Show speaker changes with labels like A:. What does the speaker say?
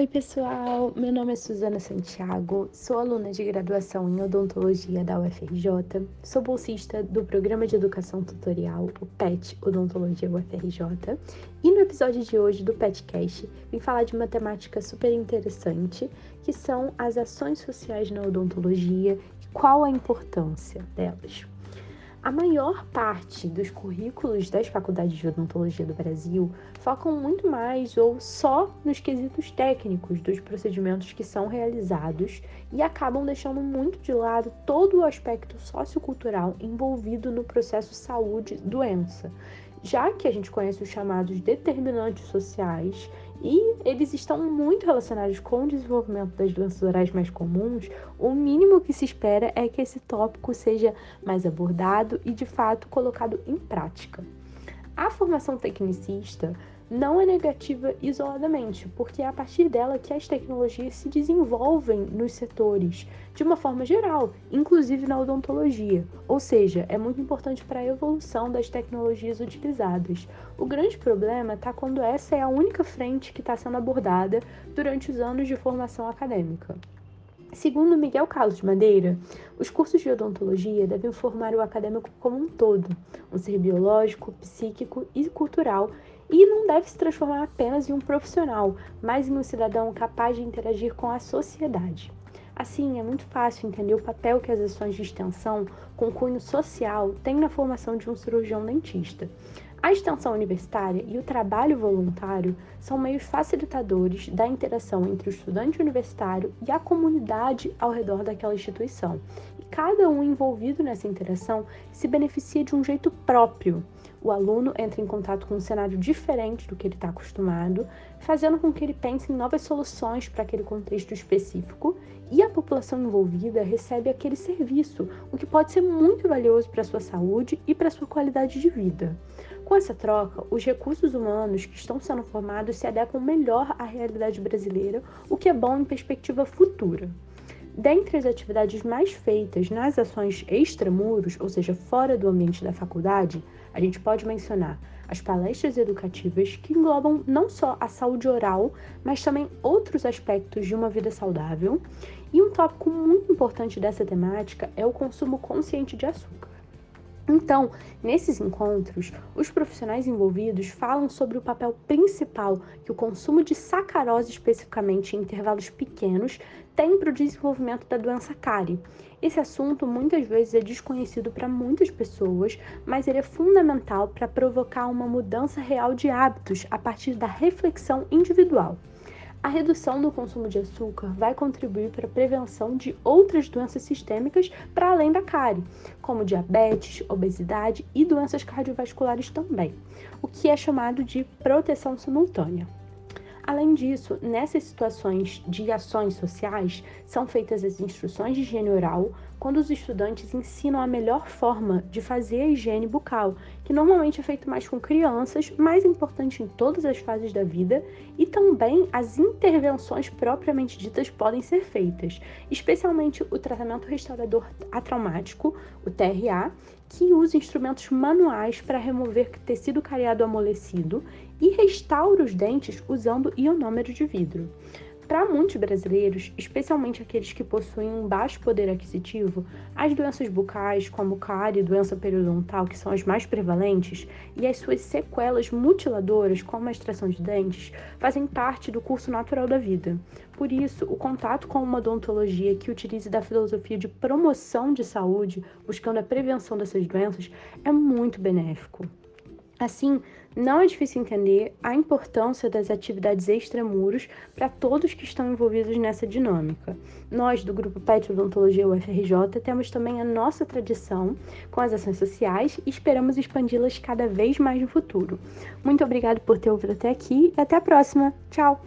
A: Oi, pessoal! Meu nome é Suzana Santiago, sou aluna de graduação em odontologia da UFRJ, sou bolsista do Programa de Educação Tutorial, o PET Odontologia UFRJ, e no episódio de hoje do PETcast vim falar de uma temática super interessante, que são as ações sociais na odontologia e qual a importância delas. A maior parte dos currículos das faculdades de odontologia do Brasil focam muito mais ou só nos quesitos técnicos dos procedimentos que são realizados e acabam deixando muito de lado todo o aspecto sociocultural envolvido no processo saúde-doença, já que a gente conhece os chamados determinantes sociais e eles estão muito relacionados com o desenvolvimento das doenças orais mais comuns, o mínimo que se espera é que esse tópico seja mais abordado e de fato colocado em prática. A formação tecnicista não é negativa isoladamente, porque é a partir dela que as tecnologias se desenvolvem nos setores, de uma forma geral, inclusive na odontologia. Ou seja, é muito importante para a evolução das tecnologias utilizadas. O grande problema está quando essa é a única frente que está sendo abordada durante os anos de formação acadêmica. Segundo Miguel Carlos de Madeira, os cursos de odontologia devem formar o acadêmico como um todo, um ser biológico, psíquico e cultural e não deve se transformar apenas em um profissional, mas em um cidadão capaz de interagir com a sociedade. Assim, é muito fácil entender o papel que as ações de extensão com cunho social têm na formação de um cirurgião dentista. A extensão universitária e o trabalho voluntário são meios facilitadores da interação entre o estudante universitário e a comunidade ao redor daquela instituição. E cada um envolvido nessa interação se beneficia de um jeito próprio o aluno entra em contato com um cenário diferente do que ele está acostumado, fazendo com que ele pense em novas soluções para aquele contexto específico e a população envolvida recebe aquele serviço, o que pode ser muito valioso para a sua saúde e para a sua qualidade de vida. Com essa troca, os recursos humanos que estão sendo formados se adequam melhor à realidade brasileira, o que é bom em perspectiva futura. Dentre as atividades mais feitas nas ações extramuros, ou seja, fora do ambiente da faculdade, a gente pode mencionar as palestras educativas que englobam não só a saúde oral, mas também outros aspectos de uma vida saudável. E um tópico muito importante dessa temática é o consumo consciente de açúcar. Então, nesses encontros, os profissionais envolvidos falam sobre o papel principal que o consumo de sacarose, especificamente em intervalos pequenos, tem para o desenvolvimento da doença cárie. Esse assunto muitas vezes é desconhecido para muitas pessoas, mas ele é fundamental para provocar uma mudança real de hábitos a partir da reflexão individual. A redução do consumo de açúcar vai contribuir para a prevenção de outras doenças sistêmicas para além da cárie, como diabetes, obesidade e doenças cardiovasculares também, o que é chamado de proteção simultânea. Além disso, nessas situações de ações sociais, são feitas as instruções de higiene oral, quando os estudantes ensinam a melhor forma de fazer a higiene bucal, que normalmente é feito mais com crianças, mais importante em todas as fases da vida, e também as intervenções propriamente ditas podem ser feitas, especialmente o tratamento restaurador atraumático, o TRA, que usa instrumentos manuais para remover tecido cariado amolecido e restaura os dentes usando ionômetro de vidro. Para muitos brasileiros, especialmente aqueles que possuem um baixo poder aquisitivo, as doenças bucais, como cárie e doença periodontal, que são as mais prevalentes, e as suas sequelas mutiladoras, como a extração de dentes, fazem parte do curso natural da vida. Por isso, o contato com uma odontologia que utilize da filosofia de promoção de saúde, buscando a prevenção dessas doenças, é muito benéfico. Assim, não é difícil entender a importância das atividades extramuros para todos que estão envolvidos nessa dinâmica. Nós, do Grupo PET Odontologia UFRJ, temos também a nossa tradição com as ações sociais e esperamos expandi-las cada vez mais no futuro. Muito obrigado por ter ouvido até aqui e até a próxima. Tchau!